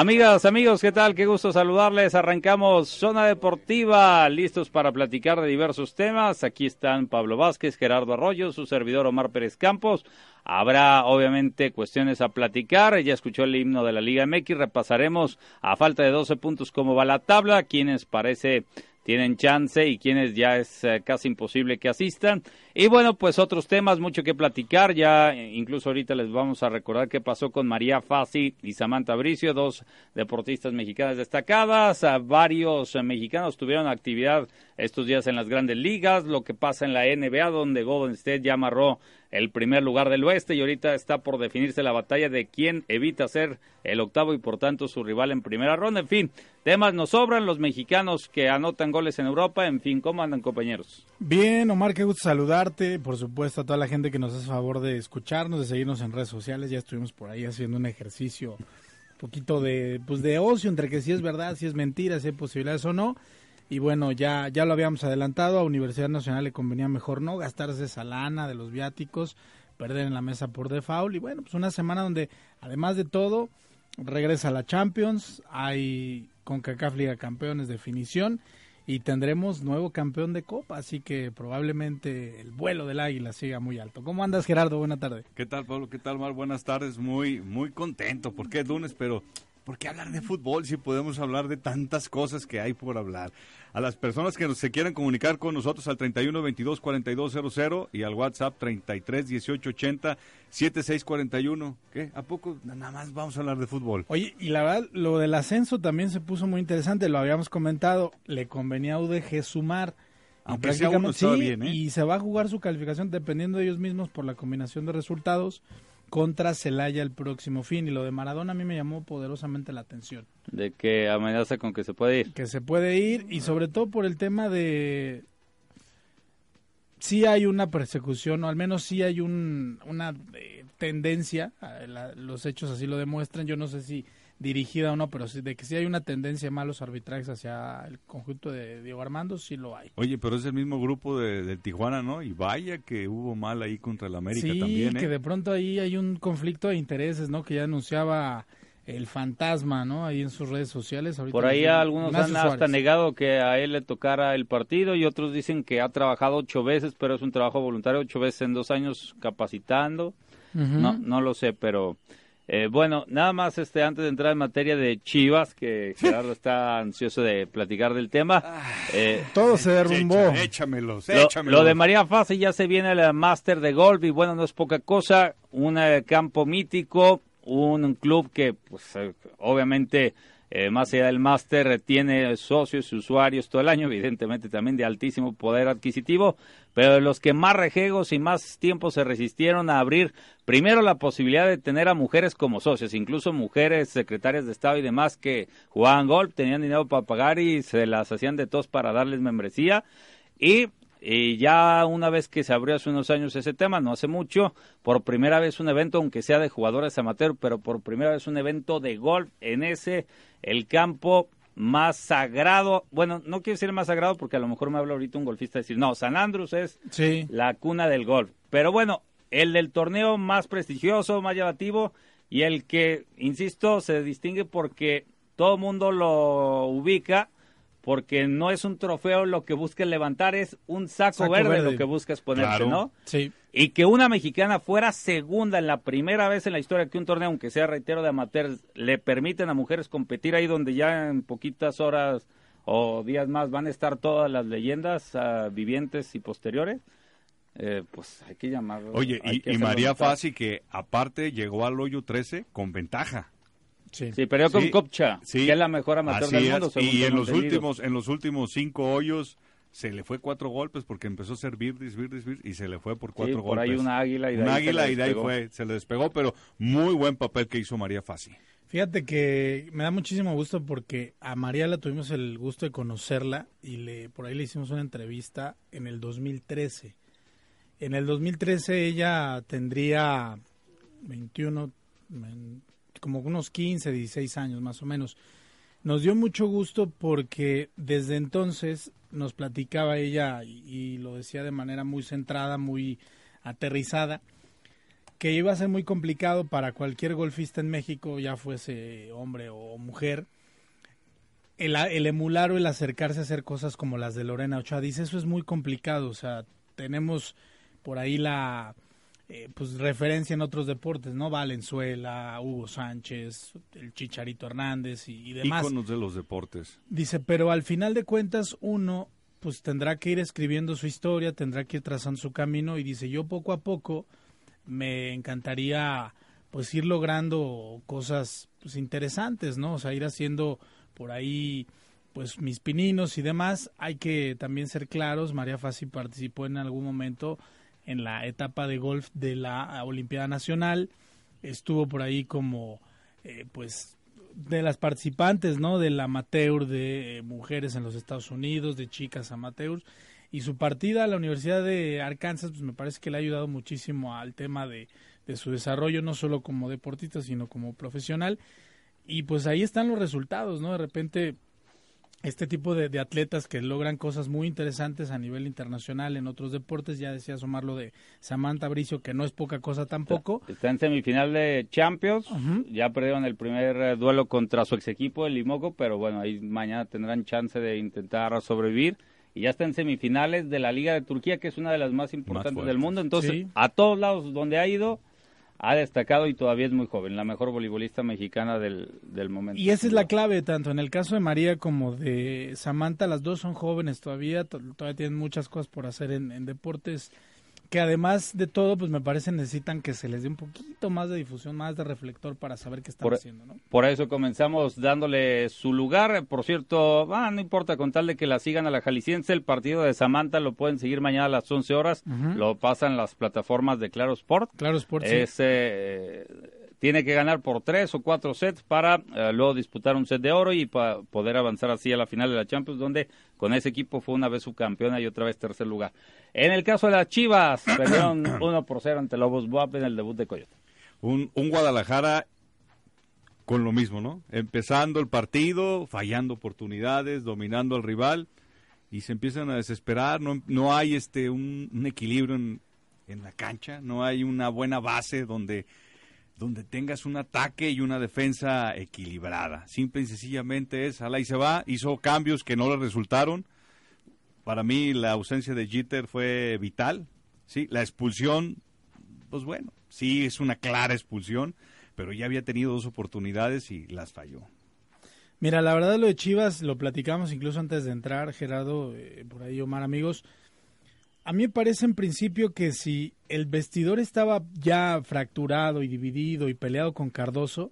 Amigas, amigos, ¿qué tal? Qué gusto saludarles. Arrancamos Zona Deportiva, listos para platicar de diversos temas. Aquí están Pablo Vázquez, Gerardo Arroyo, su servidor Omar Pérez Campos. Habrá obviamente cuestiones a platicar. Ya escuchó el himno de la Liga MX. Repasaremos a falta de 12 puntos cómo va la tabla, quienes parece tienen chance y quienes ya es eh, casi imposible que asistan. Y bueno, pues otros temas, mucho que platicar. Ya eh, incluso ahorita les vamos a recordar qué pasó con María Fassi y Samantha Bricio, dos deportistas mexicanas destacadas. varios eh, mexicanos tuvieron actividad estos días en las grandes ligas. Lo que pasa en la NBA, donde Golden State ya amarró el primer lugar del oeste y ahorita está por definirse la batalla de quién evita ser el octavo y por tanto su rival en primera ronda. En fin, temas nos sobran, los mexicanos que anotan goles en Europa, en fin, ¿cómo andan compañeros? Bien, Omar, qué gusto saludarte, por supuesto a toda la gente que nos hace favor de escucharnos, de seguirnos en redes sociales, ya estuvimos por ahí haciendo un ejercicio un poquito de, pues de ocio, entre que si es verdad, si es mentira, si hay posibilidades o no. Y bueno, ya, ya lo habíamos adelantado, a Universidad Nacional le convenía mejor no gastarse esa lana de los viáticos, perder en la mesa por default. Y bueno, pues una semana donde, además de todo, regresa la Champions, hay con CACAF Liga Campeones definición y tendremos nuevo campeón de Copa, así que probablemente el vuelo del águila siga muy alto. ¿Cómo andas, Gerardo? Buena tarde. ¿Qué tal, Pablo? ¿Qué tal, Mar? Buenas tardes. Muy, muy contento porque es lunes, pero ¿por qué hablar de fútbol si podemos hablar de tantas cosas que hay por hablar? A las personas que se quieran comunicar con nosotros al 31 22 4200 y al WhatsApp 33 18 80 7641. ¿Qué? ¿A poco nada más vamos a hablar de fútbol? Oye, y la verdad, lo del ascenso también se puso muy interesante, lo habíamos comentado, le convenía a UDG sumar. Aunque sea uno, sí, bien, ¿eh? y se va a jugar su calificación dependiendo de ellos mismos por la combinación de resultados contra Celaya el próximo fin. Y lo de Maradona a mí me llamó poderosamente la atención. De que amenaza con que se puede ir. Que se puede ir y sobre todo por el tema de... Sí hay una persecución, o al menos sí hay un, una eh, tendencia, los hechos así lo demuestran, yo no sé si dirigida o no, pero de que sí hay una tendencia a malos arbitrajes hacia el conjunto de Diego Armando, sí lo hay. Oye, pero es el mismo grupo de, Tijuana, ¿no? Y vaya que hubo mal ahí contra el América sí, también. ¿eh? que de pronto ahí hay un conflicto de intereses, ¿no? Que ya anunciaba el fantasma, ¿no? Ahí en sus redes sociales. Por ahí algunos han hasta negado que a él le tocara el partido y otros dicen que ha trabajado ocho veces, pero es un trabajo voluntario, ocho veces en dos años capacitando. No, no lo sé, pero eh, bueno, nada más este antes de entrar en materia de Chivas, que Gerardo está ansioso de platicar del tema. Ah, eh, Todo se derrumbó. Échamelos, échamelos. Lo, de María Fase ya se viene el Master de Golf y bueno, no es poca cosa. Un eh, campo mítico, un club que pues obviamente eh, más allá del máster, tiene socios y usuarios todo el año, evidentemente también de altísimo poder adquisitivo, pero los que más rejegos y más tiempo se resistieron a abrir primero la posibilidad de tener a mujeres como socios, incluso mujeres secretarias de Estado y demás que jugaban golf, tenían dinero para pagar y se las hacían de tos para darles membresía. Y y ya una vez que se abrió hace unos años ese tema, no hace mucho, por primera vez un evento, aunque sea de jugadores amateur, pero por primera vez un evento de golf en ese, el campo más sagrado, bueno, no quiero decir más sagrado porque a lo mejor me habla ahorita un golfista decir, no, San Andrés es la cuna del golf. Pero bueno, el del torneo más prestigioso, más llamativo y el que, insisto, se distingue porque todo el mundo lo ubica porque no es un trofeo lo que busca levantar, es un saco, verde, lo que busca ponerse, ¿no? Sí. Y que una mexicana fuera segunda en la primera vez en la historia que un torneo, aunque sea reitero de amateurs, le permiten a mujeres competir ahí donde ya en poquitas horas o días más van a estar todas las leyendas uh, vivientes y posteriores. Eh, pues hay que llamarlo. Oye, y, María Fassi que aparte llegó al hoyo 13 con ventaja. Sí, sí con Copcha, que es la mejor amateur del mundo. y en los últimos, en los últimos cinco hoyos se le fue cuatro golpes porque empezó a ser birdis, birdis, birdis, y se le fue por cuatro Sí, golpes. por ahí una águila y de Un ahí se águila le y de ahí despegó. fue, se le despegó, pero muy buen papel que hizo María Fassi. Fíjate que me da muchísimo gusto porque a María la tuvimos el gusto de conocerla y le por ahí le hicimos una entrevista en el 2013. En el 2013 ella tendría 21, men- como unos 15, 16 años más o menos. Nos dio mucho gusto porque desde entonces nos platicaba ella y, lo decía de manera muy centrada, muy aterrizada, que iba a ser muy complicado para cualquier golfista en México, ya fuese hombre o mujer, el, el emular o el acercarse a hacer cosas como las de Lorena Ochoa. Dice, eso es muy complicado, o sea, tenemos por ahí la eh, pues referencia en otros deportes, ¿no? Valenzuela, Hugo Sánchez, el Chicharito Hernández y, y demás. Íconos de los deportes. Dice, pero al final de cuentas uno pues tendrá que ir escribiendo su historia, tendrá que ir trazando su camino y dice, yo poco a poco me encantaría pues ir logrando cosas pues interesantes, ¿no? O sea, ir haciendo por ahí pues mis pininos y demás. Hay que también ser claros, María Fassi participó en algún momento en la etapa de golf de la Olimpiada Nacional, estuvo por ahí como eh, pues de las participantes, ¿no? Del amateur de eh, mujeres en los Estados Unidos, de chicas amateurs. Y su partida a la Universidad de Arkansas, pues me parece que le ha ayudado muchísimo al tema de, de su desarrollo, no solo como deportista, sino como profesional. Y pues ahí están los resultados, ¿no? De repente, este tipo de, de atletas que logran cosas muy interesantes a nivel internacional en otros deportes, ya decía Omar lo de Samantha Bricio, que no es poca cosa tampoco. Está en semifinal de Champions. Ya perdieron el primer eh, duelo contra su ex equipo, el Limoco, pero bueno, ahí mañana tendrán chance de intentar sobrevivir. Y ya está en semifinales de la Liga de Turquía, que es una de las más importantes del mundo. Entonces, Sí. a todos lados donde ha ido, ha destacado y todavía es muy joven, la mejor voleibolista mexicana del, del momento. Y esa es la clave, tanto en el caso de María como de Samantha, las dos son jóvenes todavía, to- todavía tienen muchas cosas por hacer en, en deportes que además de todo, pues me parece necesitan que se les dé un poquito más de difusión, más de reflector para saber qué están Por- haciendo, ¿no? Por eso comenzamos dándole su lugar. Por cierto, ah, no importa con tal de que la sigan a la jalisciense, el partido de Samantha lo pueden seguir mañana a las 11 horas. Lo pasan las plataformas de Claro Sport. Claro, Sport, sí. Es, eh, tiene que ganar por tres o cuatro sets para eh, luego disputar un set de oro y para poder avanzar así a la final de la Champions, donde con ese equipo fue una vez subcampeona y otra vez tercer lugar. En el caso de las Chivas, perdieron 1 por 0 ante Lobos Buap en el debut de Coyote. Un, un Guadalajara con lo mismo, ¿no? Empezando el partido, fallando oportunidades, dominando al rival y se empiezan a desesperar. No, no hay este un, un equilibrio en, en la cancha, no hay una buena base donde, donde tengas un ataque y una defensa equilibrada. Simple y sencillamente es, ala y se va, hizo cambios que no le resultaron. Para mí la ausencia de Jeter fue vital, ¿sí? La expulsión, pues bueno, sí es una clara expulsión, pero ya había tenido dos oportunidades y las falló. Mira, la verdad lo de Chivas lo platicamos incluso antes de entrar, Gerardo, eh, por ahí Omar, amigos. A mí me parece en principio que si el vestidor estaba ya fracturado y dividido y peleado con Cardoso,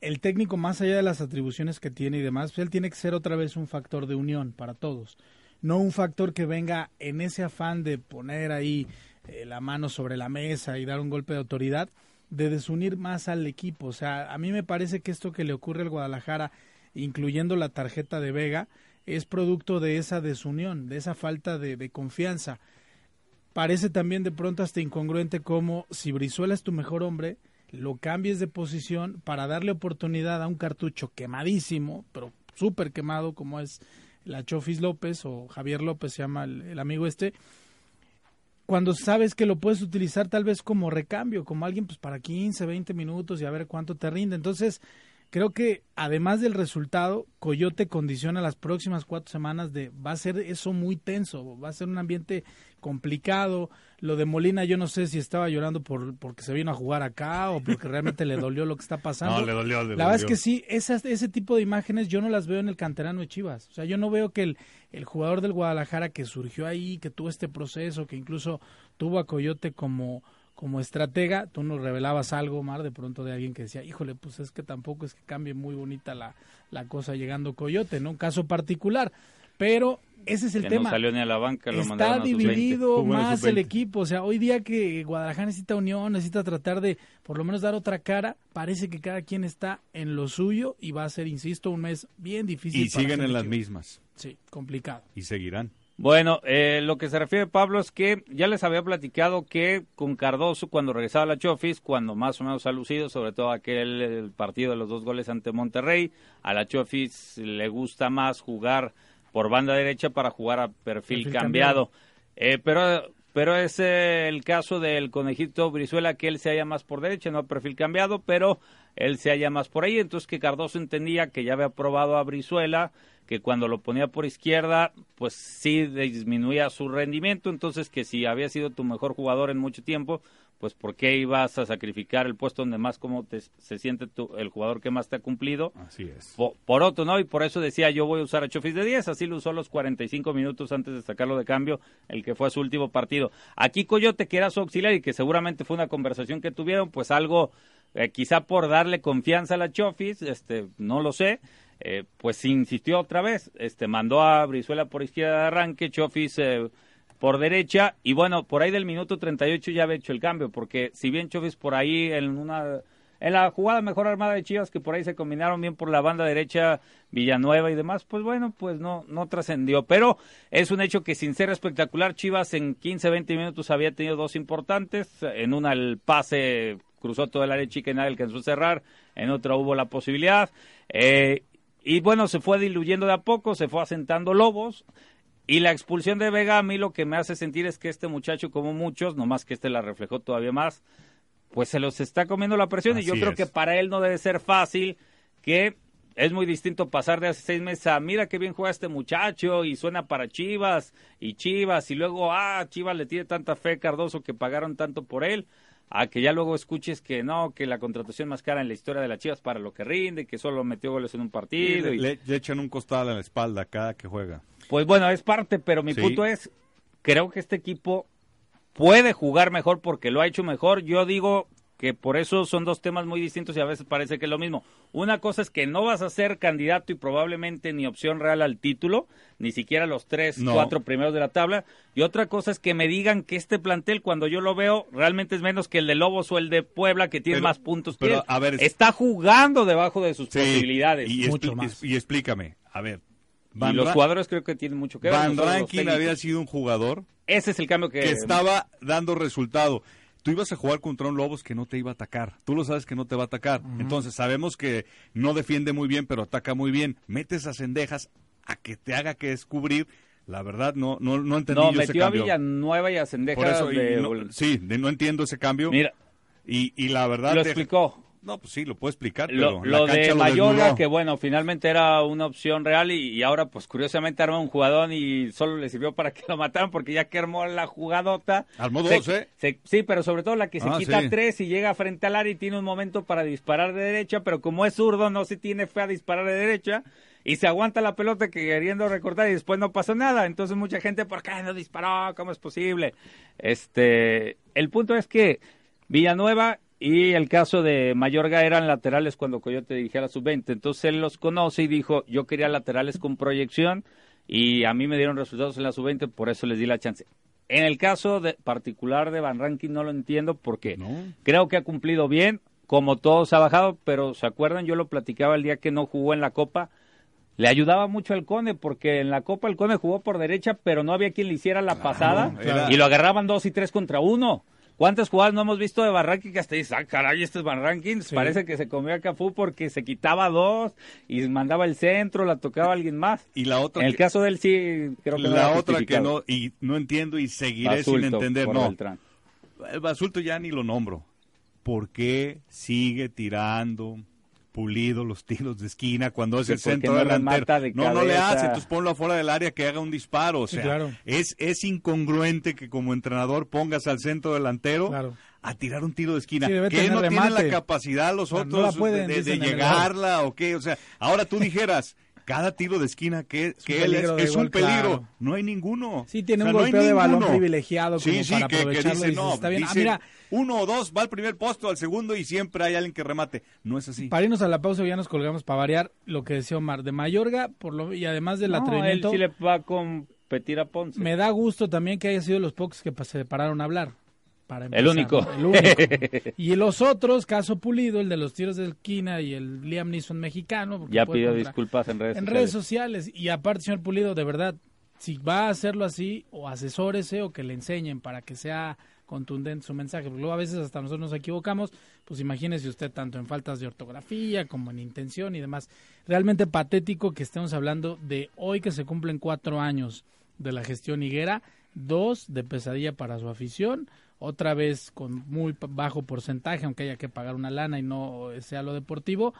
el técnico, más allá de las atribuciones que tiene y demás, pues él tiene que ser otra vez un factor de unión para todos. No un factor que venga en ese afán de poner ahí eh, la mano sobre la mesa y dar un golpe de autoridad, de desunir más al equipo. O sea, a mí me parece que esto que le ocurre al Guadalajara, incluyendo la tarjeta de Vega, es producto de esa desunión, de esa falta de, de confianza. Parece también de pronto hasta incongruente como si Brizuela es tu mejor hombre, lo cambies de posición para darle oportunidad a un cartucho quemadísimo, pero súper quemado como es la Chofis López o Javier López se llama el, el amigo este, cuando sabes que lo puedes utilizar tal vez como recambio, como alguien pues para 15, 20 minutos y a ver cuánto te rinde. Entonces, creo que además del resultado, Coyote condiciona las próximas cuatro semanas de va a ser eso muy tenso, va a ser un ambiente complicado. Lo de Molina, yo no sé si estaba llorando por porque se vino a jugar acá o porque realmente le dolió lo que está pasando. No, le dolió, le La verdad es que sí, esas, ese tipo de imágenes yo no las veo en el canterano de Chivas. O sea, yo no veo que el, el jugador del Guadalajara que surgió ahí, que tuvo este proceso, que incluso tuvo a Coyote como, como estratega, tú nos revelabas algo, Mar, de pronto de alguien que decía, híjole, pues es que tampoco es que cambie muy bonita la, la cosa llegando Coyote, ¿no? Un caso particular. Pero ese es el que tema. no salió ni a la banca, lo Está mandaron a sus 20. dividido más sub-20. el equipo. O sea, hoy día que Guadalajara necesita unión, necesita tratar de por lo menos dar otra cara, parece que cada quien está en lo suyo y va a ser, insisto, un mes bien difícil. Y para siguen en las mismas. Sí, complicado. Y seguirán. Bueno, eh, lo que se refiere Pablo es que ya les había platicado que con Cardoso cuando regresaba a la Chofis, cuando más o menos ha lucido, sobre todo aquel el partido de los dos goles ante Monterrey, a la Chofis le gusta más jugar por banda derecha para jugar a perfil, Perfil cambiado. Eh, pero pero es eh, el caso del conejito Brizuela que él se halla más por derecha, no a perfil cambiado, pero él se halla más por ahí, entonces que Cardoso entendía que ya había probado a Brizuela, que cuando lo ponía por izquierda, pues sí disminuía su rendimiento, entonces que si había sido tu mejor jugador en mucho tiempo, pues ¿por qué ibas a sacrificar el puesto donde más como te, se siente tu- el jugador que más te ha cumplido? Así es. Po- por otro, ¿no? Y por eso decía, yo voy a usar a Chofis de 10, así lo usó los 45 minutos antes de sacarlo de cambio, el que fue su último partido. Aquí Coyote, que era su auxiliar y que seguramente fue una conversación que tuvieron, pues algo, eh, quizá por darle confianza a la Chofis, este, no lo sé, eh, pues insistió otra vez, este, mandó a Brizuela por izquierda de arranque, Chofis eh, por derecha, y bueno, por ahí del minuto 38 ya había hecho el cambio, porque si bien Chofis por ahí en una en la jugada mejor armada de Chivas que por ahí se combinaron bien por la banda derecha Villanueva y demás, pues bueno, pues no no trascendió, pero es un hecho que sin ser espectacular Chivas en 15 20 minutos había tenido dos importantes, en una el pase cruzó todo el área chica y nadie alcanzó a cerrar, en otra hubo la posibilidad. Eh, y bueno, se fue diluyendo de a poco, se fue asentando Lobos, y la expulsión de Vega a mí lo que me hace sentir es que este muchacho, como muchos, nomás que este la reflejó todavía más, pues se los está comiendo la presión y yo creo es. que para él no debe ser fácil que es muy distinto pasar de hace seis meses a mira qué bien juega este muchacho y suena para Chivas y Chivas y luego ah Chivas le tiene tanta fe a Cardoso que pagaron tanto por él a que ya luego escuches que no que la contratación más cara en la historia de las Chivas para lo que rinde que solo metió goles en un Y partido le, y- le- le echan un costal a la espalda cada que juega. pues bueno, es parte, pero mi Sí. punto es, creo que este equipo puede jugar mejor porque lo ha hecho mejor. Yo digo que por eso son dos temas muy distintos y a veces parece que es lo mismo. Una cosa es que no vas a ser candidato y probablemente ni opción real al título, ni siquiera los tres, No. cuatro primeros de la tabla. Y otra cosa es que me digan que este plantel, cuando yo lo veo, realmente es menos que el de Lobos o el de Puebla, que tiene Pero- más puntos que pero, él. a ver, es- Está jugando debajo de sus Sí, posibilidades. Y, Mucho más. y explícame, a ver. Y Van, los Ra- jugadores creo que tienen mucho que ver. Van los Rankin había sido un jugador Ese es el cambio que... que estaba dando resultado. Tú ibas a jugar contra un Lobos que no te iba a atacar. Tú lo sabes que no te va a atacar. Entonces sabemos que no defiende muy bien, pero ataca muy bien. Metes a Cendejas a que te haga que descubrir. La verdad, no, no, no entendí No, yo ese metió a cambio. Villanueva y a Sendeja. Por eso, de- no- sí, de- no entiendo ese cambio. Mira, y, y la verdad... lo te- explicó. No, pues sí, lo puedo explicar, Lo, pero lo de Mayorga, que bueno, finalmente era una opción real y, y ahora pues curiosamente armó un jugador y solo le sirvió para que lo mataran porque ya que armó la jugadota. Armó se- dos, ¿eh? se- sí, pero sobre todo la que se Ah, quita sí. tres y llega frente al área y tiene un momento para disparar de derecha, pero como es zurdo no se tiene fe a disparar de derecha y se aguanta la pelota que queriendo recortar y después no pasó nada. Entonces mucha gente, ¿por qué no disparó? ¿Cómo es posible? Este, el punto es que Villanueva y el caso de Mayorga eran laterales cuando Coyote dijera sub-20. Entonces él los conoce y dijo, yo quería laterales con proyección y a mí me dieron resultados en la sub-20, por eso les di la chance. En el caso de, particular de Van Rankin no lo entiendo porque No. creo que ha cumplido bien, como todos ha bajado, pero ¿se acuerdan? Yo lo platicaba el día que no jugó en la Copa. Le ayudaba mucho al Cone porque en la Copa el Cone jugó por derecha, pero no había quien le hiciera la pasada era- y lo agarraban dos y tres contra uno. ¿Cuántas jugadas no hemos visto de Barranquín que hasta dices, ah, caray, este es Barranquín? Sí. Parece que se comió a Cafú porque se quitaba dos y mandaba el centro, la tocaba alguien más. Y la otra En el que- caso de él sí, creo que no la era otra que no y no entiendo y seguiré sin entender no Beltrán. el basulto ya ni lo nombro ¿por qué sigue tirando pulido los tiros de esquina cuando es el centro no delantero de no no le hace entonces ponlo afuera del área que haga un disparo o Sí, sea claro. es es incongruente que como entrenador pongas al centro delantero Claro. a tirar un tiro de esquina Sí, que no tienen remate. la capacidad los no otros pueden, de- de, llegarla o qué o sea ahora tú dijeras cada tiro de esquina que, que él es, es un peligro. claro. No hay ninguno. Sí, tiene O sea, un no golpeo de balón privilegiado como Sí, sí, para que, que aprovecharlo. dice, dices, no, está bien. Ah, mira, uno o dos va al primer posto, al segundo y siempre hay alguien que remate. No es así. para irnos a la pausa ya nos colgamos para variar lo que decía Omar. De Mayorga, por lo, y además del No, él atrevimiento, sí le va a competir a Ponce. me da gusto también que haya sido los pocos que se pararon a hablar. Para El único. ¿no? El único. y los otros, caso Pulido, el de los tiros de esquina y el Liam Neeson mexicano. Ya pidió contra- disculpas en redes en sociales. redes sociales. Y aparte, señor Pulido, de verdad, si va a hacerlo así, o asesórese o que le enseñen para que sea contundente su mensaje. Porque luego a veces hasta nosotros nos equivocamos, pues imagínese usted tanto en faltas de ortografía como en intención y demás. Realmente patético que estemos hablando de hoy que se cumplen cuatro años de la gestión higuera, dos de pesadilla para su afición, otra vez con muy bajo porcentaje, aunque haya que pagar una lana y no sea lo deportivo,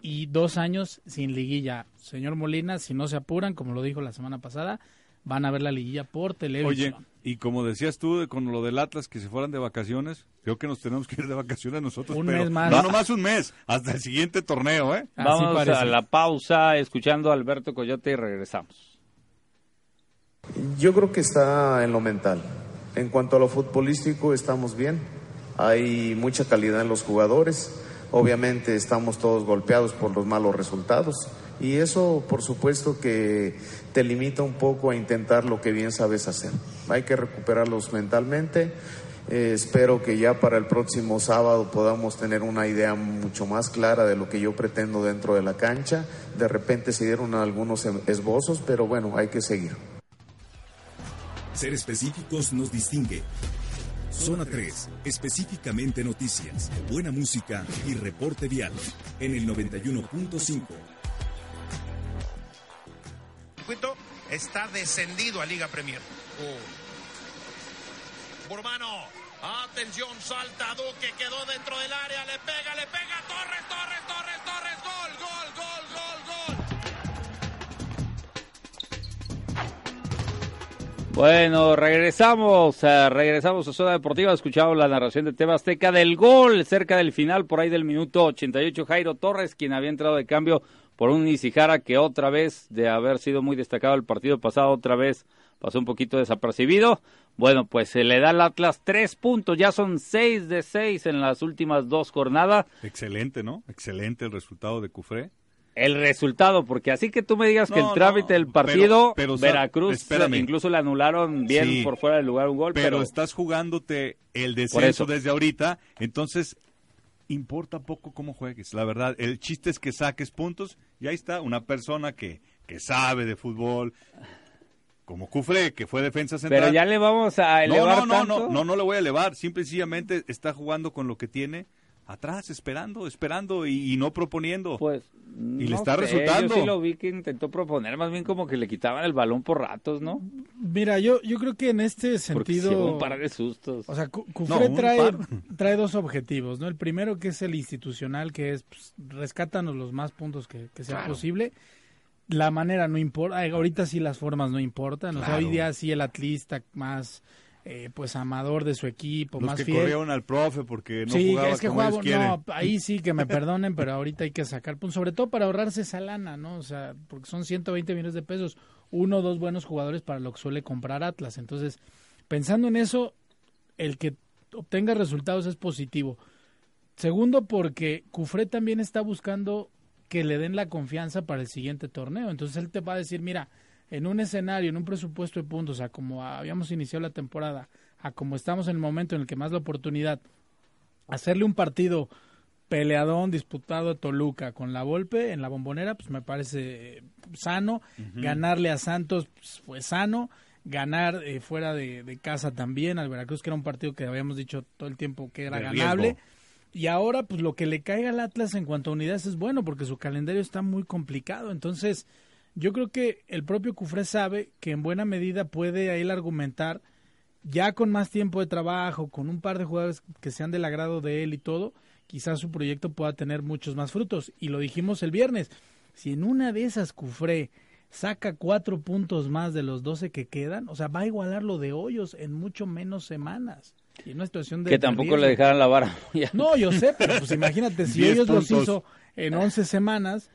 y dos años sin liguilla. Señor Molina, si no se apuran, como lo dijo la semana pasada, van a ver la liguilla por Oye, televisión. y como decías tú de- con lo del Atlas, que se fueran de vacaciones, creo que nos tenemos que ir de vacaciones nosotros. Un pero mes más. No, nomás un mes, hasta el siguiente torneo, ¿eh? Así Vamos parece. a la pausa escuchando a Alberto Coyote y regresamos. Yo creo que está en lo mental. En cuanto a lo futbolístico, estamos bien. Hay mucha calidad en los jugadores. Obviamente estamos todos golpeados por los malos resultados. Y eso, por supuesto, que te limita un poco a intentar lo que bien sabes hacer. Hay que recuperarlos mentalmente. Eh, espero que ya para el próximo sábado podamos tener una idea mucho más clara de lo que yo pretendo dentro de la cancha. De repente se dieron algunos esbozos, pero bueno, hay que seguir. Ser específicos nos distingue. Zona 3, específicamente noticias, buena música y reporte vial en el 91.5. circuito está descendido a Liga Premier. Burbano, atención, salta Duque, quedó dentro del área, le pega, le pega, Torres, Torres, Torres, Bueno, regresamos, eh, regresamos a Zona Deportiva, escuchamos la narración de Teba Azteca del gol cerca del final, por ahí del minuto 88, Jairo Torres, quien había entrado de cambio por un Nisijara que otra vez, de haber sido muy destacado el partido pasado, otra vez pasó un poquito desapercibido. Bueno, pues se le da al Atlas tres puntos, ya son seis de seis en las últimas dos jornadas. Excelente, ¿no? Excelente el resultado de Cufré. El resultado, porque así que tú me digas que No, el trámite no, del partido, pero- pero, Veracruz espérame. incluso le anularon bien Sí. por fuera del lugar un gol, Pero, pero, estás jugándote el descenso desde ahorita, entonces importa poco cómo juegues. La verdad, el chiste es que saques puntos y ahí está una persona que, que sabe de fútbol, como Cufré, que fue defensa central. pero ya le vamos a no, elevar no, no, tanto. no, no, no le voy a elevar. Simple y sencillamente está jugando con lo que tiene atrás, esperando, esperando y, y no proponiendo. Pues, Y le no está sé, resultando. Yo sí lo vi que intentó proponer, más bien como que le quitaban el balón por ratos, ¿no? Mira, yo, yo creo que en este sentido... llevó un par de sustos. O sea, Cu- No, Cufré trae, par. trae dos objetivos, ¿no? El primero que es el institucional, que es pues, rescátanos los más puntos que, que sea Claro. posible. La manera no importa, ahorita sí las formas no importan, o sea, Claro. hoy día sí el atlista más, eh, pues, amador de su equipo, Los más que fiel. corrieron al profe porque no sí, jugaba es que como jugaba, no, ahí sí que me perdonen, pero ahorita hay que sacar puntos, sobre todo para ahorrarse esa lana, ¿no? O sea, porque son 120 millones de pesos, uno o dos buenos jugadores para lo que suele comprar Atlas. Entonces, pensando en eso, el que obtenga resultados es positivo. Segundo, porque Cufré también está buscando que le den la confianza para el siguiente torneo. Entonces él te va a decir, mira, en un escenario, en un presupuesto de puntos, a como habíamos iniciado la temporada, a como estamos en el momento en el que más la oportunidad, hacerle un partido peleadón, disputado a Toluca con la Volpe en la bombonera, pues me parece eh, sano. Ganarle a Santos pues, fue sano. Ganar eh, fuera de, de casa también al Veracruz, que era un partido que habíamos dicho todo el tiempo que era De ganable. riesgo. Y ahora, pues lo que le caiga al Atlas en cuanto a unidades es bueno, porque su calendario está muy complicado. Entonces, yo creo que el propio Cufré sabe que en buena medida puede a él argumentar, ya con más tiempo de trabajo, con un par de jugadores que sean del agrado de él y todo, quizás su proyecto pueda tener muchos más frutos. Y lo dijimos el viernes, si en una de esas Cufré saca cuatro puntos más de los 12 que quedan, o sea, va a igualar lo de Hoyos en mucho menos semanas. Y en una situación de que tampoco riesgo. le dejaran la vara. No, yo sé, pero pues imagínate, si 10 ellos los puntos. hizo en 11 semanas,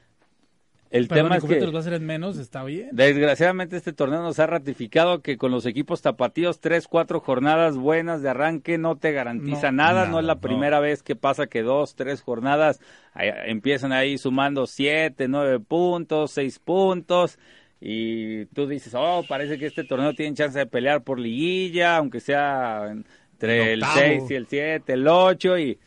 El Perdón, tema es que los va a hacer en menos, está bien. desgraciadamente este torneo nos ha ratificado que con los equipos tapatíos tres, cuatro jornadas buenas de arranque no te garantiza No, nada. nada, no es la no. primera vez que pasa que dos, tres jornadas ahí, empiezan ahí sumando siete, nueve puntos, seis puntos. Y tú dices, oh, parece que este torneo tiene chance de pelear por liguilla, aunque sea entre el octavo. 6 y el 7, el 8 y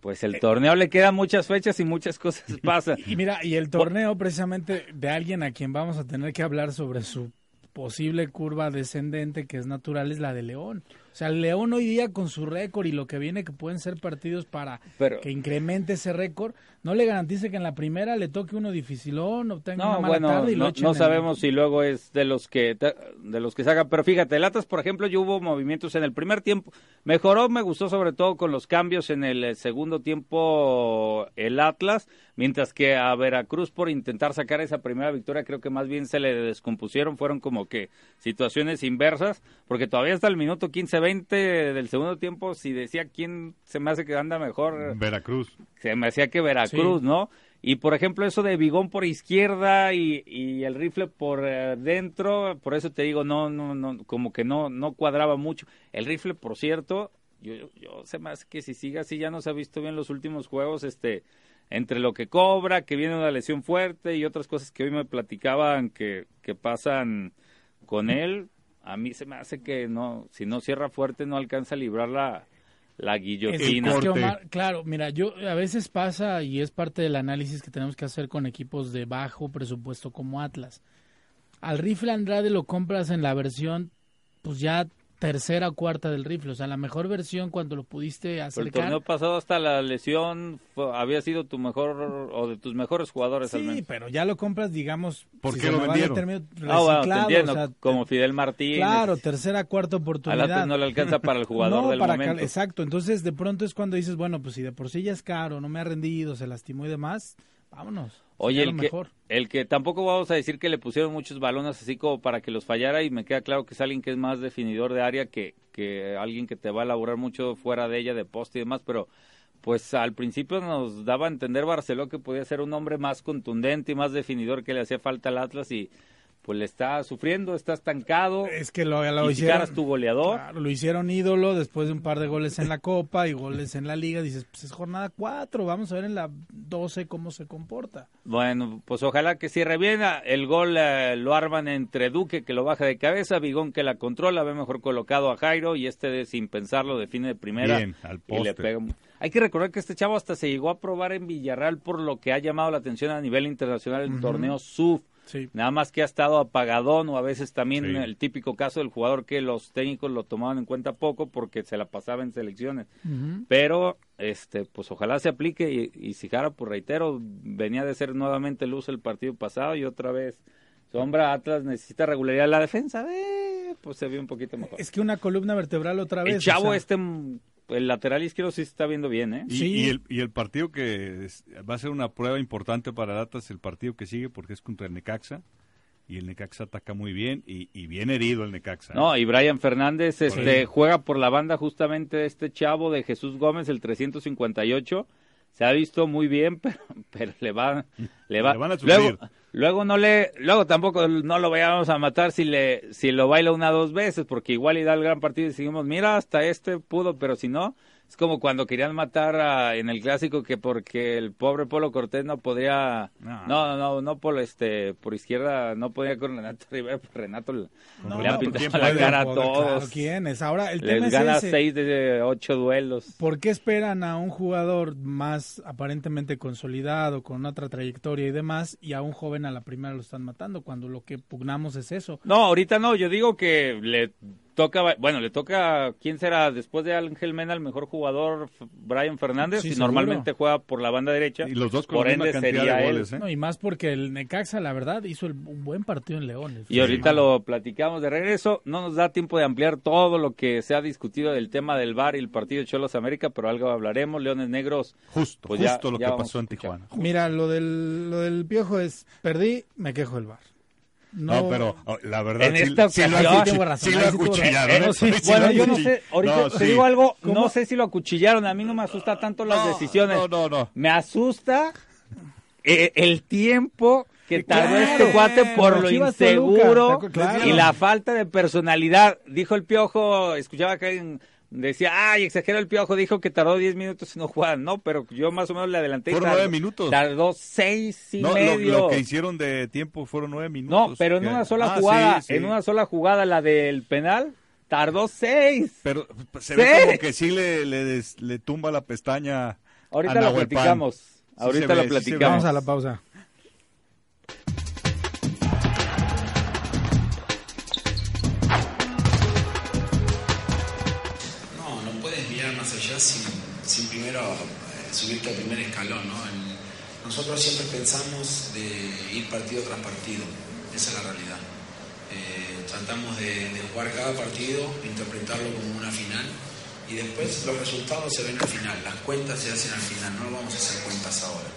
pues el torneo le quedan muchas fechas y muchas cosas pasan. Y mira, y el torneo precisamente de alguien a quien vamos a tener que hablar sobre su posible curva descendente que es natural es la de León. O sea, el León hoy día con su récord y lo que viene que pueden ser partidos para Pero- que incremente ese récord, no le garantice que en la primera le toque uno dificilón, obtenga una No, mala bueno, tarde y lo no, echen no sabemos si luego es de los que de los que sacan, pero fíjate, el Atlas, por ejemplo, ya hubo movimientos en el primer tiempo, mejoró, me gustó sobre todo con los cambios en el eh, segundo tiempo el Atlas, mientras que a Veracruz por intentar sacar esa primera victoria creo que más bien se le descompusieron, fueron como que situaciones inversas, porque todavía hasta el minuto 15-20 del segundo tiempo, si decía quién se me hace que anda mejor, Veracruz. se me hacía que Veracruz, Sí. ¿no? Y por ejemplo eso de Bigón por izquierda y, y el rifle por eh, dentro, por eso te digo, no, no, no, como que no, no cuadraba mucho. El rifle, por cierto, yo, yo, yo se me hace que si sigue así ya no se ha visto bien los últimos juegos, este, entre lo que cobra, que viene una lesión fuerte y otras cosas que hoy me platicaban que, que pasan con él, a mí se me hace que no, si no cierra fuerte no alcanza a librar la, la guillotina. es que, corte. Omar, claro, mira, yo a veces pasa y es parte del análisis que tenemos que hacer con equipos de bajo presupuesto como Atlas. Al rifle Andrade lo compras en la versión, pues ya tercera o cuarta del rifle, o sea, la mejor versión cuando lo pudiste Pero el acercar. torneo pasado hasta la lesión fue- había sido tu mejor o de tus mejores jugadores al Sí, menos. pero ya lo compras, digamos, ¿Por si lo vendieron? término Ah, bueno, te reciclado, entiendo, o sea, como Fidel Martínez. Claro, tercera, cuarta al oportunidad. Atlas no le alcanza para el jugador No, del para momento. cal- exacto, entonces de pronto es cuando dices, bueno, pues si de por sí ya es caro, no me ha rendido, se lastimó y demás, vámonos. Oye, el lo que, mejor. el que tampoco vamos a decir que le pusieron muchos balones así como para que los fallara y me queda claro que es alguien que es más definidor de área que, que alguien que te va a elaborar mucho fuera de ella, de poste y demás, pero pues al principio nos daba a entender Barceló que podía ser un hombre más contundente y más definidor que le hacía falta al Atlas y pues le está sufriendo, está estancado. Es que lo, lo y hicieron. tu goleador. Claro, lo hicieron ídolo después de un par de goles en la Copa y goles en la Liga. Dices, pues es jornada 4, vamos a ver en la 12 cómo se comporta. Bueno, pues ojalá que cierre bien. El gol eh, lo arman entre Duque, que lo baja de cabeza, Bigón, que la controla, ve mejor colocado a Jairo, y este, de- sin pensarlo, define de primera. Bien, al y le poste. pega. Hay que recordar que este chavo hasta se llegó a probar en Villarreal por lo que ha llamado la atención a nivel internacional en torneo SUF. Sí. Nada más que ha estado apagadón o a veces también Sí. el típico caso del jugador que los técnicos lo tomaban en cuenta poco porque se la pasaba en selecciones. Pero, este, pues ojalá se aplique y, y si Jara, pues reitero, venía de ser nuevamente luz el partido pasado y otra vez sombra Atlas necesita regularidad la defensa, eh, pues se vio un poquito mejor. Es que una columna vertebral otra vez. el chavo o sea, este, el lateral izquierdo sí se está viendo bien, ¿eh? Y, Sí. y el, y el partido que es- va a ser una prueba importante para el Atlas, el partido que sigue, porque es contra el Necaxa. Y el Necaxa ataca muy bien y, y bien herido el Necaxa. No, y Brian Fernández este, juega por la banda justamente de este chavo de Jesús Gómez, el 358. Se ha visto muy bien, pero, pero le va, le va. Le van a luego, luego no le, luego tampoco no lo vayamos a matar si le, si lo baila una dos veces, porque igual y da el gran partido y seguimos, mira, hasta este pudo, pero si no, es como cuando querían matar a- en el clásico que porque el pobre Polo Cortés no podría, No. no, no, no, por este, por izquierda no podía con Renato Rivera, pues Renato le, no, le ha pintado ¿quién la cara a todos. claro, ¿quién es? Ahora, el tema Les es gana ese. seis de ocho duelos. ¿Por qué esperan a un jugador más aparentemente consolidado, con otra trayectoria y demás, y a un joven a la primera lo están matando, cuando lo que pugnamos es eso? No, ahorita no, yo digo que le toca, bueno, le toca, ¿quién será? Después de Ángel Mena, el mejor jugador, Brian Fernández, Sí, y normalmente juega por la banda derecha. Y los dos con por la misma ende cantidad sería de él. goles, ¿eh? No, y más porque el Necaxa, la verdad, hizo el- un buen partido en fin Y ahorita lo platicamos de regreso. No nos da tiempo de ampliar todo lo que se ha discutido del tema del VAR y el partido de Cholos América, pero algo hablaremos. Leones Negros. Justo, Pues ya- justo lo ya que pasó en. Tijuana. Mira, lo del, lo del piojo es, perdí, me quejo del bar. No, pero oh, la verdad En sí- esta sí lo ocasión- sí lo sí acuchillaron. ¿eh? No, sí. Sí lo Bueno, yo no sé, ahorita No, te digo algo, ¿Cómo? no sé si lo acuchillaron, a mí no me asusta tanto las No, decisiones. no, no, no. Me asusta eh, el tiempo que tardó Claro, este cuate por lo inseguro claro. y la falta de personalidad. Dijo el Piojo, escuchaba que alguien decía, ay, exageró el Piojo, dijo que tardó 10 minutos en no jugar. No, pero yo más o menos le adelanté. y Fueron tardó- nueve minutos. Tardó seis y No, lo, medio. lo que hicieron de tiempo fueron nueve minutos. no, pero en Que- una sola Ah, jugada, sí, sí. en una sola jugada, la del penal, tardó seis. Pero se Sí. ve como que sí le, le, des- le tumba la pestaña. Ahorita a lo platicamos. Ahorita se lo ve, sí se ve. platicamos. Vamos a la pausa. Primero eh, subirte al primer escalón, ¿no? El- nosotros siempre pensamos de ir partido tras partido, esa es la realidad. Eh, tratamos de, de jugar cada partido, interpretarlo como una final y después los resultados se ven al final, las cuentas se hacen al final, no vamos a hacer cuentas ahora.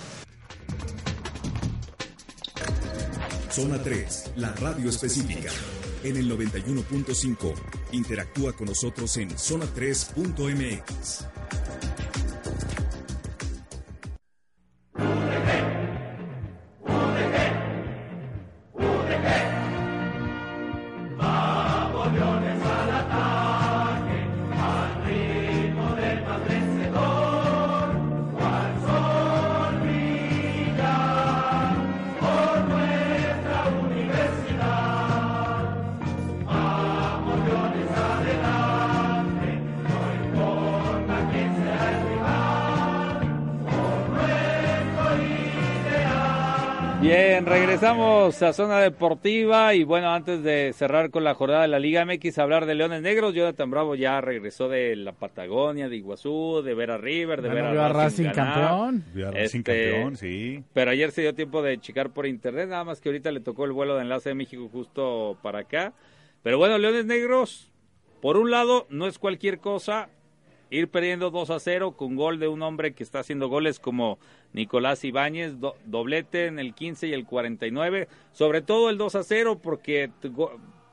Zona 3, la radio específica. En el 91.5. Interactúa con nosotros en zona3.mx. regresamos a Zona Deportiva y bueno, antes de cerrar con la jornada de la Liga MX, hablar de Leones Negros, Jonathan Bravo ya regresó de la Patagonia, de Iguazú, de ver a River, de Bueno, ver vio a a Racing campeón. Vio a Racing Este, campeón, sí. Pero ayer se dio tiempo de checar por internet, nada más que ahorita le tocó el vuelo de enlace de México justo para acá. Pero bueno, Leones Negros, por un lado, no es cualquier cosa ir perdiendo 2 a 0 con gol de un hombre que está haciendo goles como Nicolás Ibáñez, do- doblete en el 15 y el 49, sobre todo el 2 a 0 porque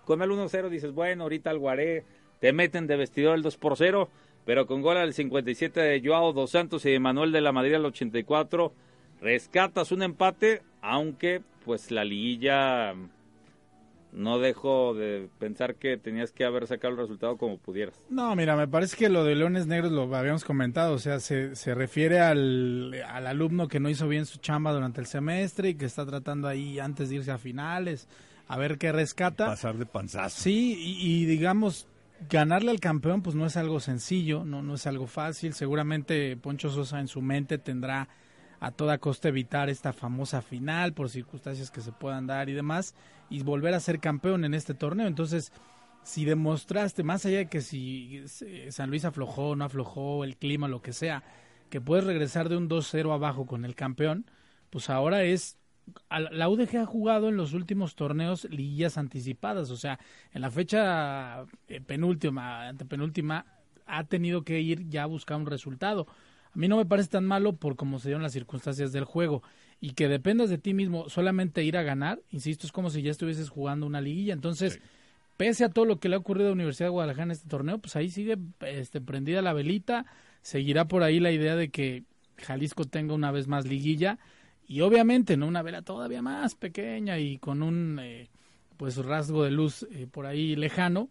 con el 1 a 0 dices, bueno, ahorita al Guaré te meten de vestidor el 2 por 0, pero con gol al 57 de Joao Dos Santos y de Manuel de la Madrid al 84, rescatas un empate, aunque pues la liguilla no dejo de pensar que tenías que haber sacado el resultado como pudieras. No, mira, me parece que lo de Leones Negros lo habíamos comentado, o sea, se, se refiere al, al alumno que no hizo bien su chamba durante el semestre y que está tratando ahí antes de irse a finales, a ver qué rescata. Pasar de panzazo. Sí, y, y digamos, ganarle al campeón pues no es algo sencillo, no, no es algo fácil, seguramente Poncho Sosa en su mente tendrá a toda costa evitar esta famosa final por circunstancias que se puedan dar y demás y volver a ser campeón en este torneo. Entonces, si demostraste, más allá de que si eh, San Luis aflojó, no aflojó, el clima, lo que sea, que puedes regresar de un 2-0 abajo con el campeón, pues ahora es... la UDG ha jugado en los últimos torneos liguillas anticipadas, o sea, en la fecha eh, penúltima, antepenúltima, ha tenido que ir ya a buscar un resultado. A mí no me parece tan malo por cómo se dieron las circunstancias del juego. Y que dependas de ti mismo solamente ir a ganar, insisto, es como si ya estuvieses jugando una liguilla. Entonces, pese a todo lo que le ha ocurrido a la Universidad de Guadalajara en este torneo, pues ahí sigue este, prendida la velita, seguirá por ahí la idea de que Jalisco tenga una vez más liguilla. Y obviamente no una vela todavía más pequeña y con un eh, pues rasgo de luz eh, por ahí lejano,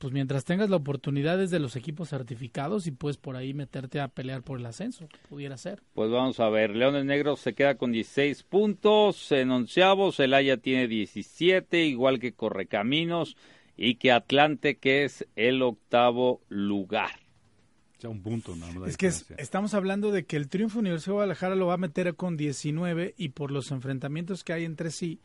pues mientras tengas la oportunidad desde los equipos certificados y puedes por ahí meterte a pelear por el ascenso, pudiera ser. Pues vamos a ver, Leones Negros se queda con 16 puntos, en onceavos, Celaya tiene 17, igual que Correcaminos y que Atlante, que es el octavo lugar. Ya un punto, nada más. la Es que es- estamos hablando de que el triunfo Universidad de Guadalajara lo va a meter con 19 y por los enfrentamientos que hay entre sí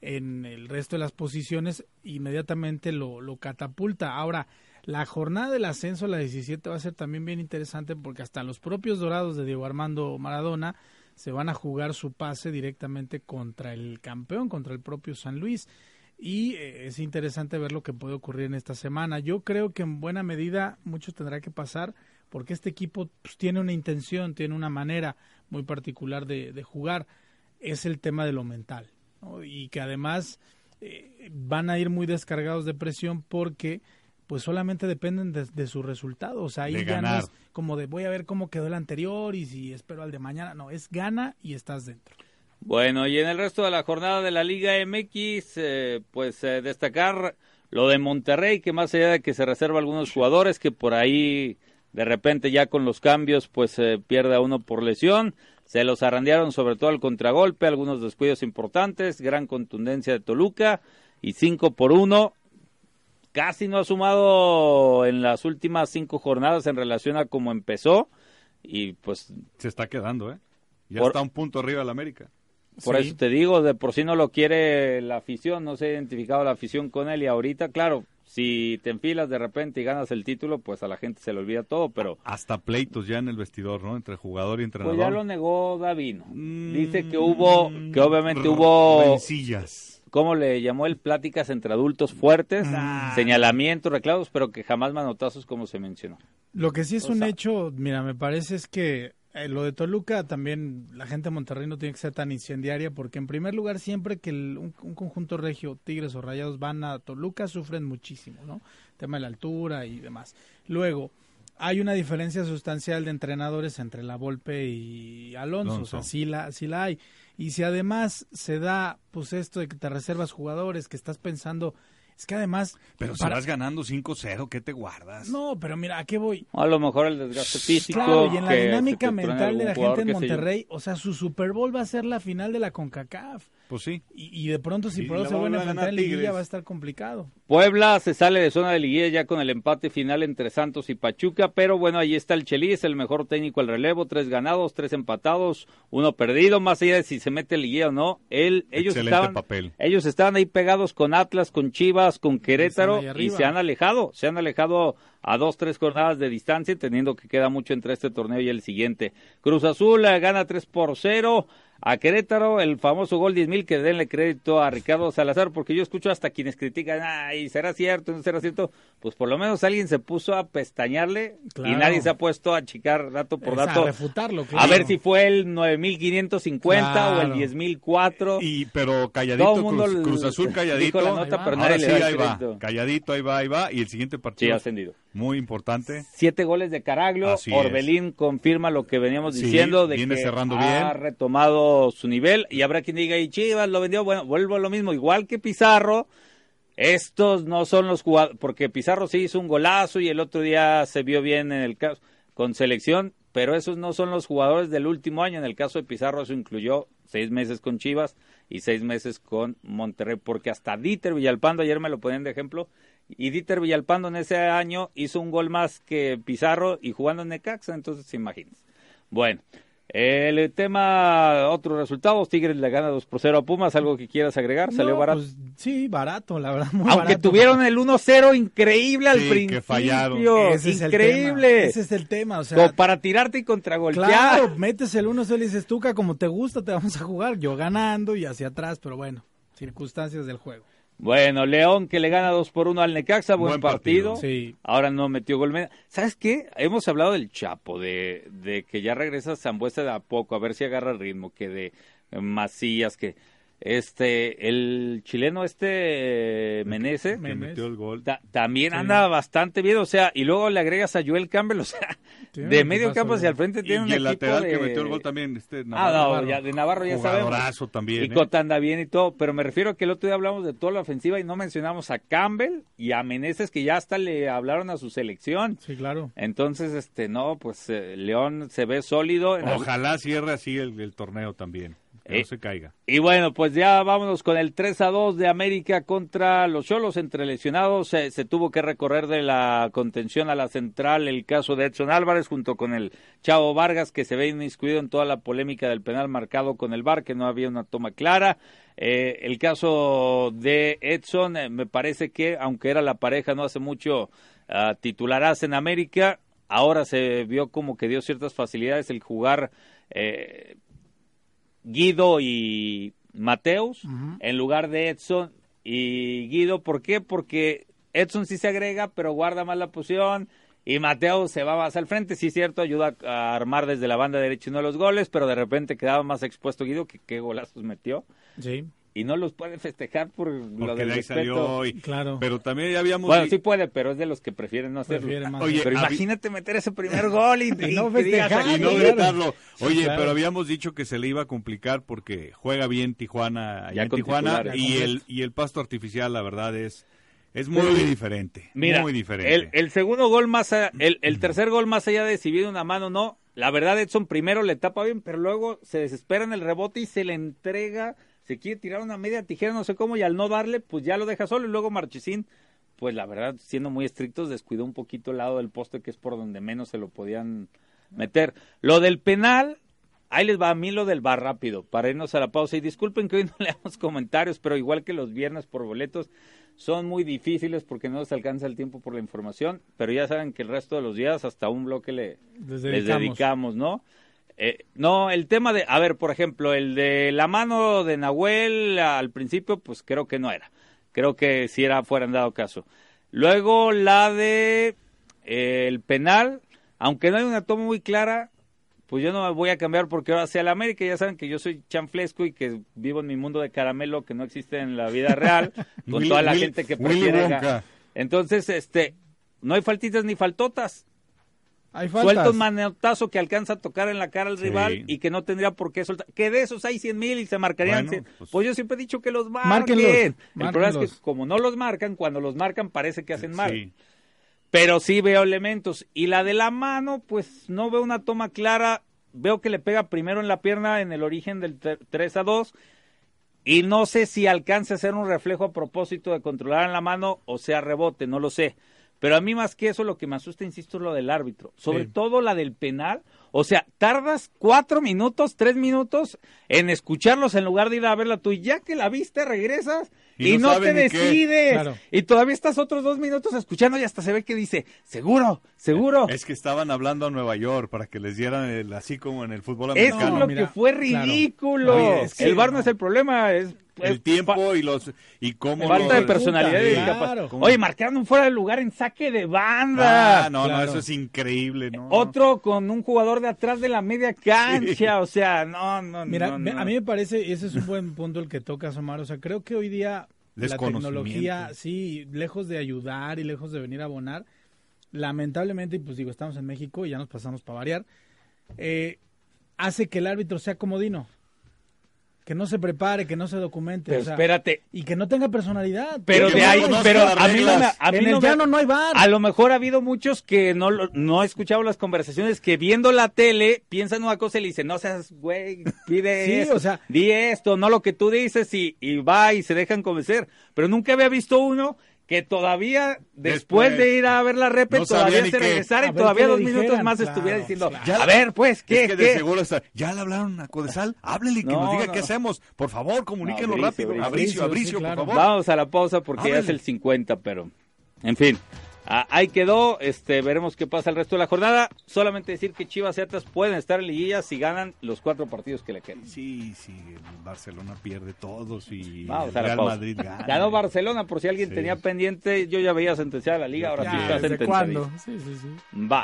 en el resto de las posiciones inmediatamente lo, catapulta. Ahora, la jornada del ascenso, la 17, va a ser también bien interesante porque hasta los propios dorados de Diego Armando Maradona se van a jugar su pase directamente contra el campeón, contra el propio San Luis. Y eh, es interesante ver lo que puede ocurrir en esta semana. Yo creo que en buena medida mucho tendrá que pasar porque este equipo pues, tiene una intención, tiene una manera muy particular de jugar. Es el tema de lo mental. ¿No? Y que además eh, van a ir muy descargados de presión porque pues solamente dependen de, de su resultado. O sea, ahí De ya no ganar. es como de voy a ver cómo quedó el anterior y si espero al de mañana. No, es gana y estás dentro. Bueno, y en el resto de la jornada de la Liga MX, eh, pues eh, destacar lo de Monterrey, que más allá de que se reserva algunos jugadores, que por ahí de repente ya con los cambios, pues eh, pierde a uno por lesión. Se los arrandearon sobre todo al contragolpe, algunos descuidos importantes, gran contundencia de Toluca y cinco por uno. Casi no ha sumado en las últimas cinco jornadas en relación a cómo empezó y pues Se está quedando, ¿eh? Ya Por- está un punto arriba del América. Por Sí. eso te digo, de por sí no lo quiere la afición, no se ha identificado la afición con él y ahorita, claro, si te enfilas de repente y ganas el título, pues a la gente se le olvida todo, pero Hasta pleitos ya en el vestidor, ¿no? Entre jugador y entrenador. pues ya lo negó Davino. Mm, Dice que hubo, que obviamente hubo, rencillas. ¿cómo le llamó él? Pláticas entre adultos fuertes, señalamientos, reclamos, pero que jamás manotazos como se mencionó. Lo que sí es O un hecho, mira, me parece es que eh, lo de Toluca también, la gente de Monterrey no tiene que ser tan incendiaria, porque en primer lugar, siempre que el- un, un conjunto regio, Tigres o Rayados van a Toluca, sufren muchísimo, ¿no? Tema de la altura y demás. Luego, hay una diferencia sustancial de entrenadores entre la Volpe y Alonso, Alonso. o sea, sí la, sí la hay. Y si además se da, pues esto de que te reservas jugadores, que estás pensando, es que además... Pero si para- vas ganando 5-0, ¿qué te guardas? No, pero mira, ¿a qué voy? A lo mejor el desgaste físico. Claro, y en la dinámica mental de la gente en. Monterrey, o sea, su Super Bowl va a ser la final de la CONCACAF. Pues sí. Y, y de pronto, si Y por eso la se va a van a ganar enfrentar en liguilla, va a estar complicado. Puebla se sale de zona de liguilla ya con el empate final entre Santos y Pachuca, pero bueno, ahí está el Chelis, el mejor técnico al relevo, tres ganados, tres empatados, uno perdido, más allá de si se mete liguilla o no. Él, ellos Excelente estaban, papel. ellos estaban ahí pegados con Atlas, con Chivas, con Querétaro y arriba. se han alejado, se han alejado a dos, tres jornadas de distancia, entendiendo que queda mucho entre este torneo y el siguiente. Cruz Azul eh, gana 3 por 0 a Querétaro, el famoso gol 10 mil que denle crédito a Ricardo Salazar, porque yo escucho hasta quienes critican, ay, ¿será cierto? ¿No será cierto? Pues por lo menos alguien se puso a pestañearle y Claro. nadie se ha puesto a achicar dato por Es a dato. refutarlo, A claro. ver si fue el 9550 o el Claro. 10004. Y, pero calladito, Todo el mundo Cruz, Azul calladito. dijo la nota, Ahí va. pero sí, ahí va. Calladito, ahí va, ahí va. Y el siguiente Sí, partido, ha ascendido. Muy importante. Siete goles de Caraglio. Así Orbelín confirma lo que veníamos Sí, diciendo de viene que cerrando ha bien. retomado su nivel. Y habrá quien diga, y Chivas lo vendió. Bueno, vuelvo a lo mismo. Igual que Pizarro, estos no son los jugadores. Porque Pizarro sí hizo un golazo y el otro día se vio bien en el caso con selección. Pero esos no son los jugadores del último año. En el caso de Pizarro, eso incluyó seis meses con Chivas y seis meses con Monterrey. Porque hasta Dieter Villalpando, ayer me lo ponían de ejemplo, y Dieter Villalpando en ese año hizo un gol más que Pizarro y jugando en Necaxa, entonces imagínense. Bueno, el tema, otros resultados, Tigres le gana 2 por 0 a Pumas, algo que quieras agregar, salió No, barato. pues, sí, barato, la verdad, muy Aunque barato. tuvieron el 1-0 increíble al Sí, que principio, fallaron. Ese es el increíble, tema, Ese es el tema, o sea, como para tirarte y contragolpear. claro, metes el uno, se le dices, Tuca, como te gusta, te vamos a jugar, yo ganando y hacia atrás, pero bueno, circunstancias del juego. Bueno, León que le gana 2 por 1 al Necaxa, buen, Buen partido. partido. Sí. Ahora no metió gol. ¿Sabes qué? Hemos hablado del Chapo, de, de que ya regresa Zambuesa de a poco, a ver si agarra ritmo, que de eh, Macías, que este, el chileno este Menezes, Que Menes. metió el gol. ta- también Sí. anda bastante bien, o sea, y luego le agregas a Joel Campbell, o sea, de medio campo hacia el frente Y, tiene un y el equipo lateral de- que metió el gol también. Este, Ah, Navarro. no, ya de Navarro ya sabemos. También. Y ¿eh? Cota anda bien y todo, pero me refiero a que el otro día hablamos de toda la ofensiva y no mencionamos a Campbell y a Meneses que ya hasta le hablaron a su selección. Sí, claro. Entonces, este, no, pues eh, León se ve sólido. En Ojalá cierre así el, el torneo también. Que Eh, no se caiga. Y bueno, pues ya vámonos con el 3 a 2 de América contra los Cholos entre lesionados. Se, se tuvo que recorrer de la contención a la central el caso de Edson Álvarez junto con el Chavo Vargas que se ve inmiscuido en toda la polémica del penal marcado con el VAR, que no había una toma clara. Eh, el caso de Edson, eh, me parece que aunque era la pareja no hace mucho ah, titularás en América, ahora se vio como que dio ciertas facilidades el jugar eh, Guido y Mateus en lugar de Edson y Guido. ¿Por qué? Porque Edson sí se agrega, pero guarda más la posición. Y Mateus se va más al frente, sí cierto, ayuda a armar desde la banda derecha uno de los goles, pero de repente quedaba más expuesto Guido, que qué golazos metió. Sí. Y no los puede festejar por lo Porque del de ahí respeto. salió hoy. Claro. Pero también ya habíamos... Bueno, sí puede, pero es de los que prefieren no hacerlo. Prefiere más. Oye, pero imagínate meter ese primer gol y, Y no festejar, "Ay, y no gritarlo. Oye, claro. pero habíamos dicho que se le iba a complicar porque juega bien Tijuana, allá Ya en Tijuana y el y el pasto artificial, la verdad es es muy diferente, Mira, muy diferente. El, el segundo gol más, a- el, el tercer gol más allá de si viene una mano o no, la verdad Edson primero le tapa bien, pero luego se desespera en el rebote y se le entrega, se quiere tirar una media tijera, no sé cómo, y al no darle, pues ya lo deja solo y luego Marchesín, pues la verdad, siendo muy estrictos, descuidó un poquito el lado del poste que es por donde menos se lo podían meter. Lo del penal, ahí les va a mí lo del bar rápido, para irnos a la pausa. Y disculpen que hoy no leamos comentarios, pero igual que los viernes por boletos, son muy difíciles porque no nos alcanza el tiempo por la información, pero ya saben que el resto de los días hasta un bloque le, Les dedicamos, ¿no? Eh, no, el tema de, a ver, por ejemplo, el de la mano de Nahuel al principio, pues creo que no era. Creo que si era fuera en dado caso. Luego la de eh, el penal, aunque no hay una toma muy clara, pues yo no me voy a cambiar porque ahora sea la América. Ya saben que yo soy chanflesco y que vivo en mi mundo de caramelo que no existe en la vida real, con toda la gente que prefiere. Entonces, este, no hay faltitas ni faltotas. Hay Suelta un manotazo que alcanza a tocar en la cara al Sí. rival y que no tendría por qué soltar. Que de esos hay 100 mil y se marcarían. Bueno, 100. pues- Pues, yo siempre he dicho que los marquen. Márquenlos, el problema es que como no los marcan, cuando los marcan parece que hacen mal. Sí. Pero sí veo elementos. Y la de la mano, pues no veo una toma clara. Veo que le pega primero en la pierna en el origen del tre- 3 a 2. Y no sé si alcance a ser un reflejo a propósito de controlar en la mano o sea rebote, no lo sé. Pero a mí más que eso lo que me asusta, insisto, es lo del árbitro. Sobre Sí. todo la del penal. O sea, tardas cuatro minutos, tres minutos en escucharlos en lugar de ir a verla tú. Y ya que la viste, regresas Y y, no no, te decides. Claro. Y todavía estás otros dos minutos escuchando y hasta se ve que dice, seguro, seguro. Es que estaban hablando a Nueva York para que les dieran el, así como en el fútbol Eso americano. es lo mira, que fue claro. ridículo. Oye, es que- el bar no es el problema, es, el tiempo y los y cómo falta lo- de personalidad y claro. Oye, marcaron un fuera de lugar en saque de banda. Ah, no, no, eso es increíble, ¿no? Otro con un jugador de atrás de la media cancha, o sea, no, no, Mira, no, me- no. a mí me parece, ese es un buen punto el que tocas, Omar. O sea, creo que hoy día la tecnología, sí, lejos de ayudar y lejos de venir a abonar, lamentablemente, y pues digo, estamos en México y ya nos pasamos para variar, eh, hace que el árbitro sea comodino. Que no se prepare, que no se documente. Pero o sea, espérate, Y que no tenga personalidad. pero de no ahí, conozca pero a mí no me, reglas. a mí en no el me- llano no hay bar. A lo mejor ha habido muchos que no lo- no he escuchado las conversaciones que viendo la tele piensan una cosa y le dicen, no seas güey, pide Sí, esto, o sea- di esto, no lo que tú dices y, y va y se dejan convencer. Pero nunca había visto uno que todavía después, Después, de ir a ver la repe no todavía se regresara y todavía dos minutos más claro, estuviera diciendo, claro. a ver pues, ¿qué? es que de qué? seguro está. Ya le hablaron a Codesal, háblele que No, nos diga no. qué hacemos. Por favor, comuníquenos No, rápido. Bricio, Abricio, Bricio, Abricio, sí, por favor. Vamos a la pausa porque ya es el 50, pero en fin. Ah, ahí quedó, este, veremos qué pasa el resto de la jornada. Solamente decir que Chivas y Atlas pueden estar en liguilla si ganan los cuatro partidos que le quedan. Sí, sí, el Barcelona pierde todos y Vamos el Real. Madrid gana. Ganó Barcelona, por si alguien Sí. tenía pendiente. Yo ya veía sentenciada la liga, ahora Ya, sí está ¿Desde sentenciada. cuándo? Sí, sí, sí. Bye.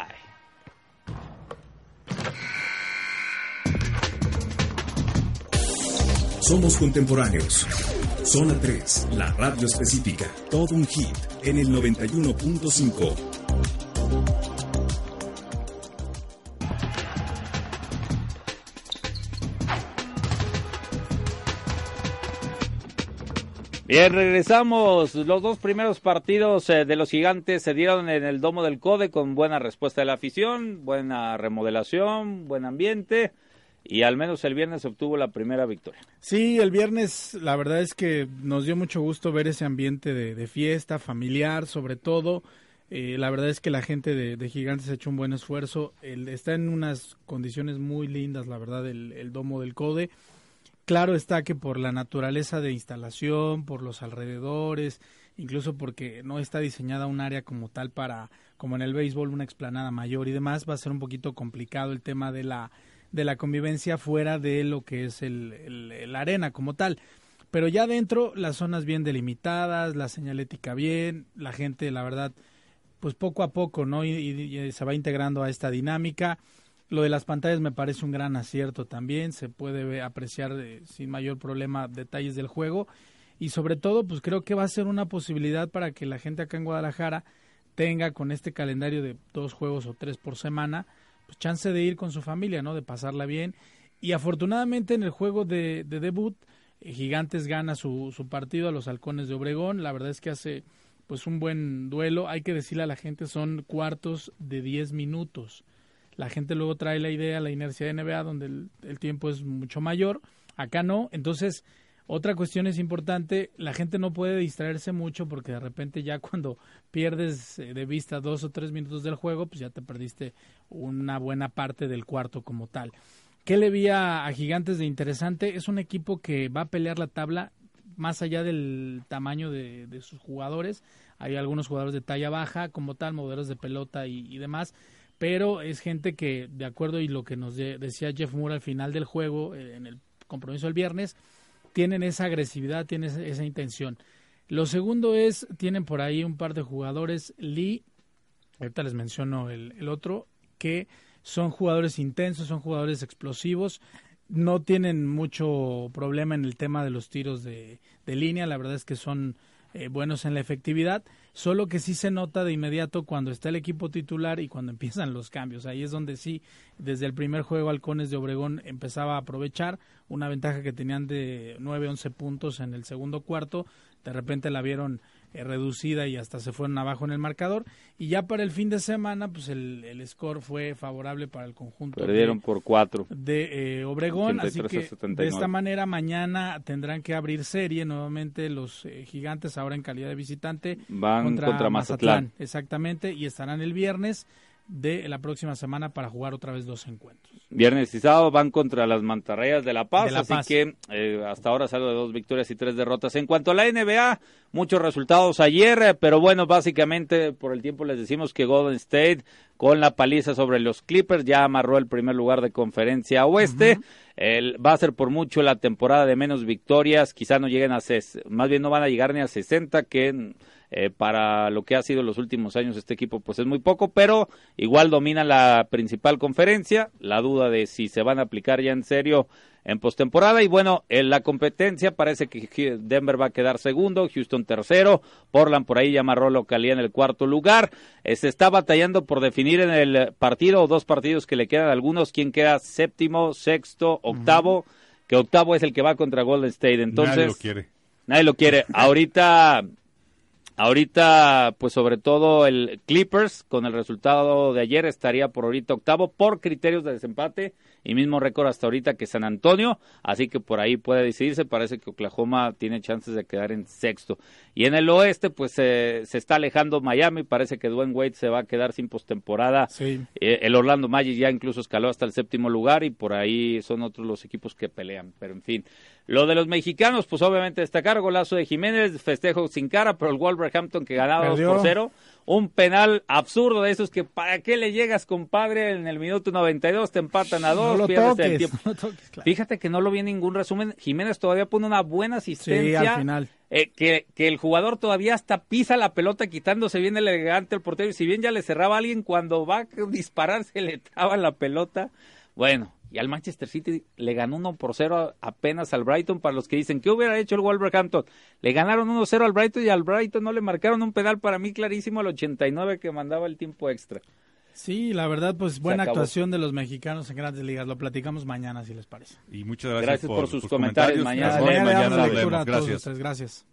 Somos contemporáneos. Zona 3, la radio específica. Todo un hit en el 91.5. Bien, regresamos. Los dos primeros partidos eh, de los gigantes se dieron en el Domo del Code con buena respuesta de la afición, buena remodelación, buen ambiente y al menos el viernes obtuvo la primera victoria. Sí, el viernes la verdad es que nos dio mucho gusto ver ese ambiente de, de fiesta, familiar sobre todo. Eh, la verdad es que la gente de, de Gigantes ha hecho un buen esfuerzo. El- está en unas condiciones muy lindas, la verdad, el, el domo del CODE. Claro está que por la naturaleza de instalación, por los alrededores, incluso porque no está diseñada un área como tal para, como en el béisbol, una explanada mayor y demás, va a ser un poquito complicado el tema de la, de la convivencia fuera de lo que es el, arena como tal. Pero ya dentro, las zonas bien delimitadas, la señalética bien, la gente, la verdad, pues poco a poco, ¿no? Y, y se va integrando a esta dinámica. Lo de las pantallas me parece un gran acierto también, se puede apreciar eh, sin mayor problema detalles del juego y sobre todo pues creo que va a ser una posibilidad para que la gente acá en Guadalajara tenga con este calendario de dos juegos o tres por semana, pues chance de ir con su familia, ¿no? De pasarla bien. Y afortunadamente en el juego de, de debut, eh, Gigantes gana su, su partido a los Halcones de Obregón. La verdad es que hace pues un buen duelo. Hay que decirle a la gente, son cuartos de 10 minutos. La gente luego trae la idea, la inercia de NBA, donde el, tiempo es mucho mayor. Acá no. Entonces, otra cuestión es importante, la gente no puede distraerse mucho porque de repente ya cuando pierdes eh, de vista dos o tres minutos del juego, pues ya te perdiste una buena parte del cuarto como tal. ¿Qué le vi a, Gigantes de interesante? Es un equipo que va a pelear la tabla más allá del tamaño de, sus jugadores. Hay algunos jugadores de talla baja, como tal, modelos de pelota y demás pero es gente que, de acuerdo y lo que nos decía Jeff Moore al final del juego, eh, en el compromiso del viernes, tienen esa agresividad, tienen esa, intención. Lo segundo es, tienen por ahí un par de jugadores, Lee, ahorita les menciono el, otro, que son jugadores intensos, son jugadores explosivos, no tienen mucho problema en el tema de los tiros de, de línea, la verdad es que son eh, buenos en la efectividad, solo que sí se nota de inmediato cuando está el equipo titular y cuando empiezan los cambios. Ahí es donde sí, desde el primer juego Halcones de Obregón empezaba a aprovechar una ventaja que tenían de 9-11 puntos en el segundo cuarto, de repente la vieron eh, reducida y hasta se fueron abajo en el marcador. Y ya para el fin de semana, pues el, el score fue favorable para el conjunto. Perdieron por cuatro. De eh, Obregón, así que de esta manera mañana tendrán que abrir serie nuevamente los eh, gigantes ahora en calidad de visitante. Van contra, Mazatlán. Exactamente, y estarán el viernes de la próxima semana para jugar otra vez dos encuentros. Viernes y sábado van contra las Mantarrayas de La Paz, así que eh, hasta ahora salgo de dos victorias y tres derrotas. En cuanto a la NBA, muchos resultados ayer, eh, pero bueno, básicamente por el tiempo les decimos que Golden State con la paliza sobre los Clippers ya amarró el primer lugar de conferencia oeste. va a ser por mucho la temporada de menos victorias, quizá no lleguen a, más bien no van a llegar ni a 60, que eh, para lo que ha sido los últimos años este equipo pues es muy poco, pero igual domina la principal conferencia, la duda de si se van a aplicar ya en serio en postemporada. Y bueno, en la competencia parece que Denver va a quedar segundo, Houston tercero, Portland por ahí ya amarró localía en el cuarto lugar, eh, se está batallando por definir en el partido o dos partidos que le quedan a algunos quién queda séptimo, sexto, octavo, que octavo es el que va contra Golden State, entonces nadie lo quiere. Nadie lo quiere. Ahorita Ahorita, pues sobre todo el Clippers, con el resultado de ayer, estaría por ahorita octavo por criterios de desempate y mismo récord hasta ahorita que San Antonio, así que por ahí puede decidirse, parece que Oklahoma tiene chances de quedar en sexto. Y en el oeste, pues se está alejando Miami, parece que Dwayne Wade se va a quedar sin postemporada. Sí. Eh, el Orlando Magic ya incluso escaló hasta el séptimo lugar y por ahí son otros los equipos que pelean, pero en fin. Lo de los mexicanos, pues obviamente destacar, golazo de Jiménez, festejo sin cara, pero el Wolverhampton que ganaba 2 por 0 un penal absurdo de esos que para qué le llegas, compadre, en el minuto 92 te empatan a dos, pierdes el tiempo. Fíjate que no lo vi en ningún resumen. Jiménez todavía pone una buena asistencia. Sí, al final. Eh, que, que, el jugador todavía hasta pisa la pelota quitándose bien el elegante el portero y si bien ya le cerraba a alguien cuando va a disparar se le traba la pelota. Bueno, y al Manchester City le ganó 1 por 0 apenas al Brighton. Para los que dicen, ¿qué hubiera hecho el Wolverhampton? Le ganaron 1-0 al Brighton y al Brighton no le marcaron un pedal para mí clarísimo al 89 que mandaba el tiempo extra. Sí, la verdad, pues buena actuación de los mexicanos en grandes ligas. Lo platicamos mañana, si les parece. Y muchas gracias, por, sus, comentarios. Mañana, mañana, Gracias. gracias.